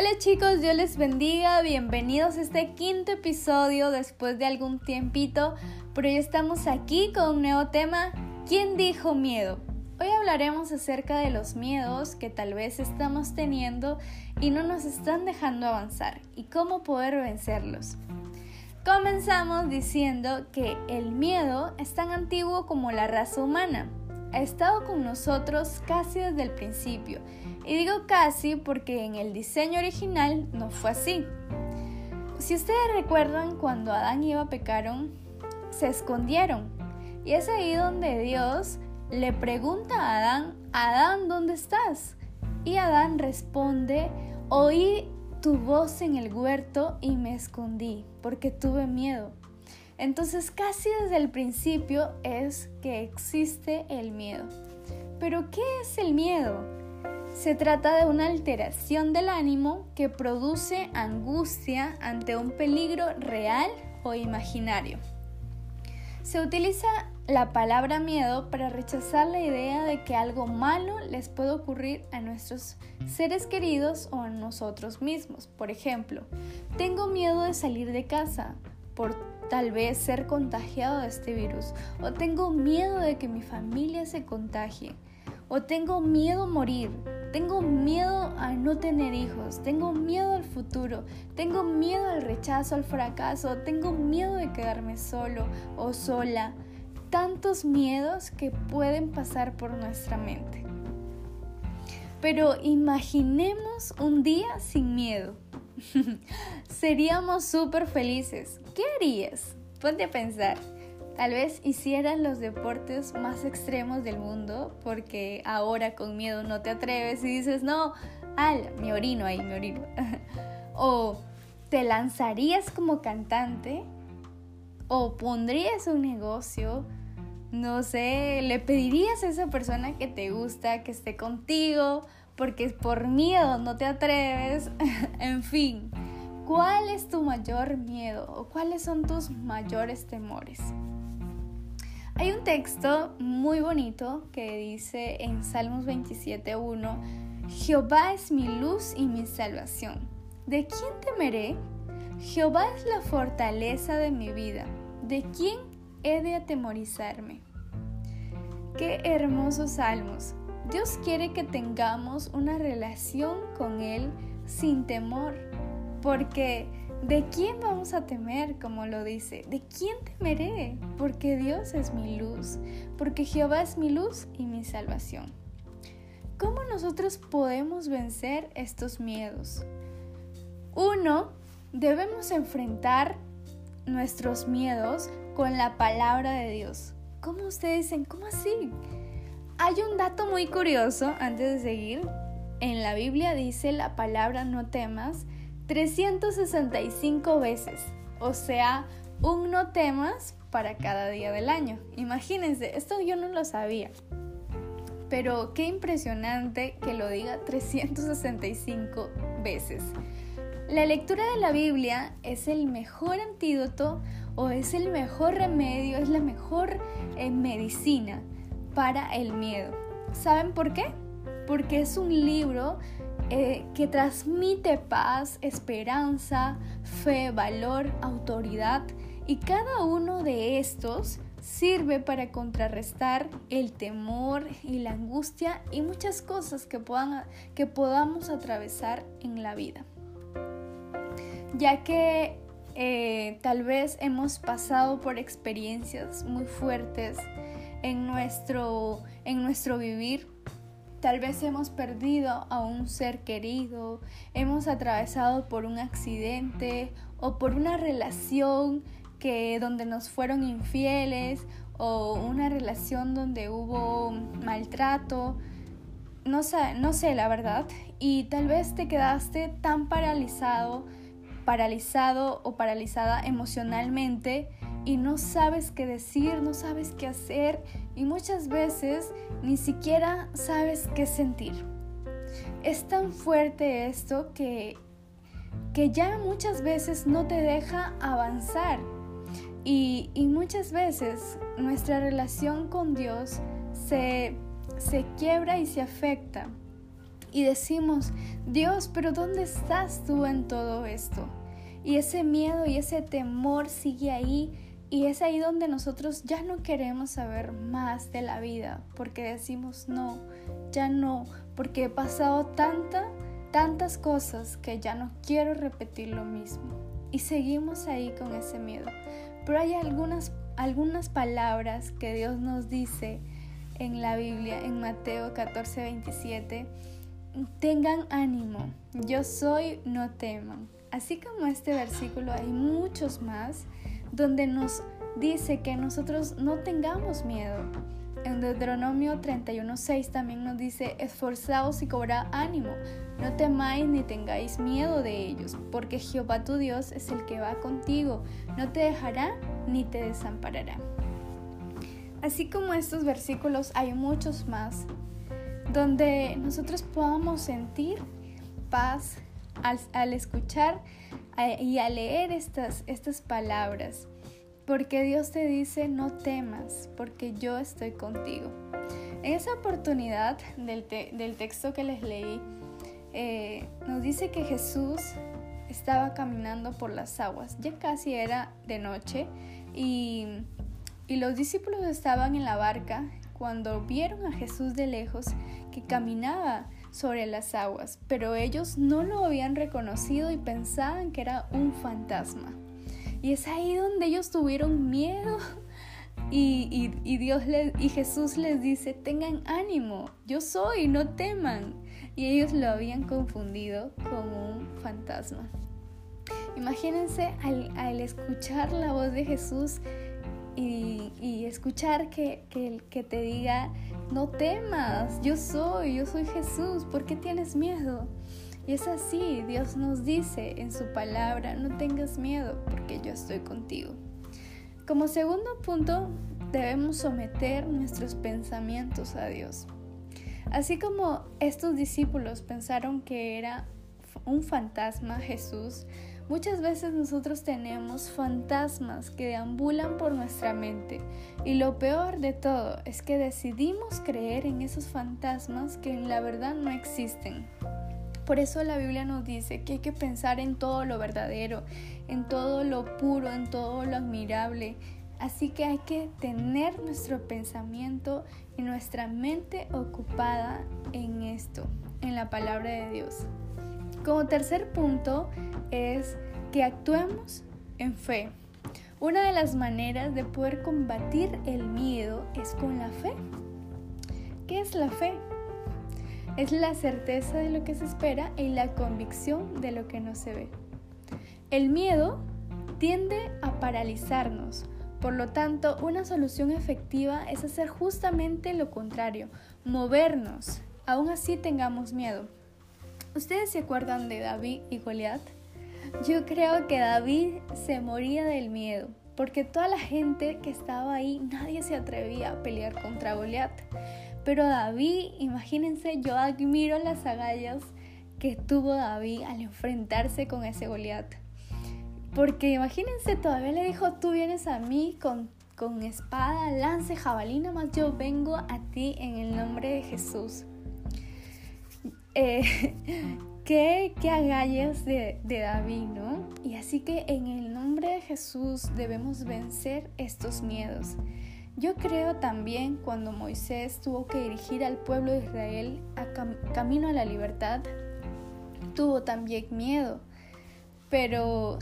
Hola chicos, Dios les bendiga, bienvenidos a este quinto episodio después de algún tiempito, pero ya estamos aquí con un nuevo tema, ¿quién dijo miedo? Hoy hablaremos acerca de los miedos que tal vez estamos teniendo y no nos están dejando avanzar y cómo poder vencerlos. Comenzamos diciendo que el miedo es tan antiguo como la raza humana. Ha estado con nosotros casi desde el principio y digo casi porque en el diseño original no fue así. Si ustedes recuerdan cuando Adán y Eva pecaron, se escondieron. Y es ahí donde Dios le pregunta a Adán, Adán, ¿dónde estás? Y Adán responde, oí tu voz en el huerto y me escondí porque tuve miedo. Entonces casi desde el principio es que existe el miedo. Pero ¿qué es el miedo? Se trata de una alteración del ánimo que produce angustia ante un peligro real o imaginario. Se utiliza la palabra miedo para rechazar la idea de que algo malo les puede ocurrir a nuestros seres queridos o a nosotros mismos. Por ejemplo, tengo miedo de salir de casa por tal vez ser contagiado de este virus o tengo miedo de que mi familia se contagie o tengo miedo a morir, tengo miedo a no tener hijos, tengo miedo al futuro, tengo miedo al rechazo, al fracaso, tengo miedo de quedarme solo o sola. Tantos miedos que pueden pasar por nuestra mente. Pero imaginemos un día sin miedo. Seríamos súper felices. ¿Qué harías? Ponte a pensar. Tal vez hicieras los deportes más extremos del mundo porque ahora con miedo no te atreves y dices, no, al, me orino ahí, me orino. o te lanzarías como cantante o pondrías un negocio, no sé, le pedirías a esa persona que te gusta que esté contigo porque por miedo no te atreves, en fin. ¿Cuál es tu mayor miedo o cuáles son tus mayores temores? Hay un texto muy bonito que dice en Salmos 27.1, Jehová es mi luz y mi salvación. ¿De quién temeré? Jehová es la fortaleza de mi vida. ¿De quién he de atemorizarme? Qué hermosos salmos. Dios quiere que tengamos una relación con Él sin temor, porque ¿De quién vamos a temer? Como lo dice. ¿De quién temeré? Porque Dios es mi luz, porque Jehová es mi luz y mi salvación. ¿Cómo nosotros podemos vencer estos miedos? Uno, debemos enfrentar nuestros miedos con la palabra de Dios. ¿Cómo ustedes dicen? ¿Cómo así? Hay un dato muy curioso antes de seguir. En la Biblia dice la palabra no temas 365 veces, o sea, un no temas para cada día del año. Imagínense, esto yo no lo sabía. Pero qué impresionante que lo diga 365 veces. La lectura de la Biblia es el mejor antídoto o es el mejor remedio, es la mejor eh, medicina para el miedo. ¿Saben por qué? Porque es un libro eh, que transmite paz, esperanza, fe, valor, autoridad y cada uno de estos sirve para contrarrestar el temor y la angustia y muchas cosas que, puedan, que podamos atravesar en la vida. Ya que eh, tal vez hemos pasado por experiencias muy fuertes en nuestro, en nuestro vivir Tal vez hemos perdido a un ser querido, hemos atravesado por un accidente o por una relación que donde nos fueron infieles o una relación donde hubo maltrato. No sé, no sé la verdad. Y tal vez te quedaste tan paralizado, paralizado o paralizada emocionalmente y no sabes qué decir, no sabes qué hacer y muchas veces ni siquiera sabes qué sentir. Es tan fuerte esto que, que ya muchas veces no te deja avanzar y, y muchas veces nuestra relación con Dios se, se quiebra y se afecta. y decimos, Dios, pero ¿dónde estás tú en todo esto? Y ese miedo y ese temor sigue ahí y es ahí donde nosotros ya no queremos saber más de la vida, porque decimos, no, ya no, porque he pasado tanta, tantas cosas que ya no quiero repetir lo mismo. Y seguimos ahí con ese miedo. Pero hay algunas, algunas palabras que Dios nos dice en la Biblia, en Mateo 14, 27 tengan ánimo, yo soy, no teman. Así como este versículo hay muchos más donde nos dice que nosotros no tengamos miedo. En Deuteronomio 31.6 también nos dice, esforzaos y cobrad ánimo, no temáis ni tengáis miedo de ellos, porque Jehová tu Dios es el que va contigo, no te dejará ni te desamparará. Así como estos versículos hay muchos más donde nosotros podamos sentir paz al, escuchar y al leer estas, estas palabras. Porque Dios te dice, no temas, porque yo estoy contigo. En esa oportunidad del, del texto que les leí, eh, nos dice que Jesús estaba caminando por las aguas. Ya casi era de noche y, y los discípulos estaban en la barca cuando vieron a Jesús de lejos que caminaba sobre las aguas, pero ellos no lo habían reconocido y pensaban que era un fantasma. Y es ahí donde ellos tuvieron miedo. Y, Dios y Jesús les dice, tengan ánimo, yo soy, no teman. Y ellos lo habían confundido con un fantasma. Imagínense al, escuchar la voz de Jesús y, escuchar que, que, que te diga, no temas, yo soy, yo soy Jesús, ¿por qué tienes miedo? Y es así, Dios nos dice en su palabra, no tengas miedo porque yo estoy contigo. Como segundo punto, debemos someter nuestros pensamientos a Dios. Así como estos discípulos pensaron que era un fantasma Jesús, Muchas veces nosotros tenemos fantasmas que deambulan por nuestra mente y lo peor de todo es que decidimos creer en esos fantasmas que en la verdad no existen. Por eso la Biblia nos dice que hay que pensar en todo lo verdadero, en todo lo puro, en todo lo admirable. Así que hay que tener nuestro pensamiento y nuestra mente ocupada en esto, en la palabra de Dios. Como tercer punto es que actuemos en fe. Una de las maneras de poder combatir el miedo es con la fe. ¿Qué es la fe? Es la certeza de lo que se espera y la convicción de lo que no se ve. El miedo tiende a paralizarnos, por lo tanto, una solución efectiva es hacer justamente lo contrario, movernos, aún así tengamos miedo. ¿Ustedes se acuerdan de David y Goliat? Yo creo que David se moría del miedo, porque toda la gente que estaba ahí, nadie se atrevía a pelear contra Goliat. Pero David, imagínense, yo admiro las agallas que tuvo David al enfrentarse con ese Goliat. Porque imagínense, todavía le dijo, tú vienes a mí con, con espada, lance, jabalina, más yo vengo a ti en el nombre de Jesús. Eh, qué, qué agallas de, de David, ¿no? Y así que en el nombre de Jesús debemos vencer estos miedos. Yo creo también cuando Moisés tuvo que dirigir al pueblo de Israel a camino a la libertad, tuvo también miedo, pero,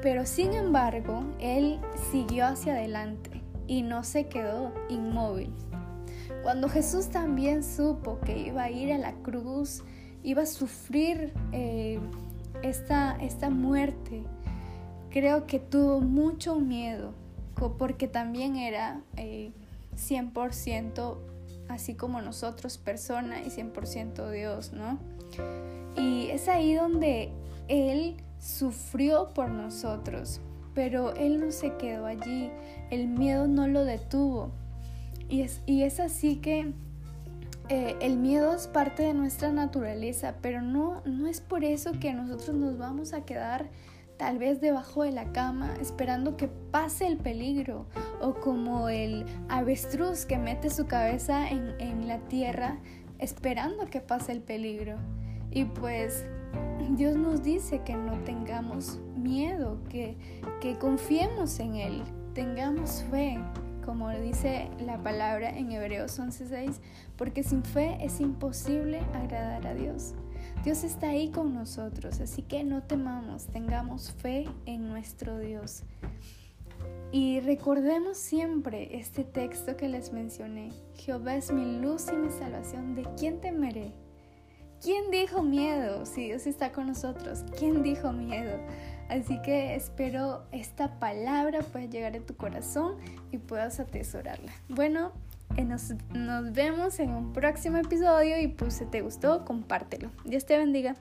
pero sin embargo, él siguió hacia adelante y no se quedó inmóvil. Cuando Jesús también supo que iba a ir a la cruz, iba a sufrir eh, esta, esta muerte, creo que tuvo mucho miedo, porque también era 100% eh, así como nosotros, persona y 100% Dios, ¿no? Y es ahí donde Él sufrió por nosotros, pero Él no se quedó allí, el miedo no lo detuvo. Y es, y es así que eh, el miedo es parte de nuestra naturaleza, pero no, no es por eso que nosotros nos vamos a quedar tal vez debajo de la cama esperando que pase el peligro o como el avestruz que mete su cabeza en, en la tierra esperando que pase el peligro. Y pues Dios nos dice que no tengamos miedo, que, que confiemos en Él, tengamos fe, como dice la palabra en Hebreos 11:6, porque sin fe es imposible agradar a Dios. Dios está ahí con nosotros, así que no temamos, tengamos fe en nuestro Dios. Y recordemos siempre este texto que les mencioné. Jehová es mi luz y mi salvación. ¿De quién temeré? ¿Quién dijo miedo? Si Dios está con nosotros, ¿quién dijo miedo? Así que espero esta palabra pueda llegar a tu corazón y puedas atesorarla. Bueno, eh, nos, nos vemos en un próximo episodio y pues si te gustó, compártelo. Dios te bendiga.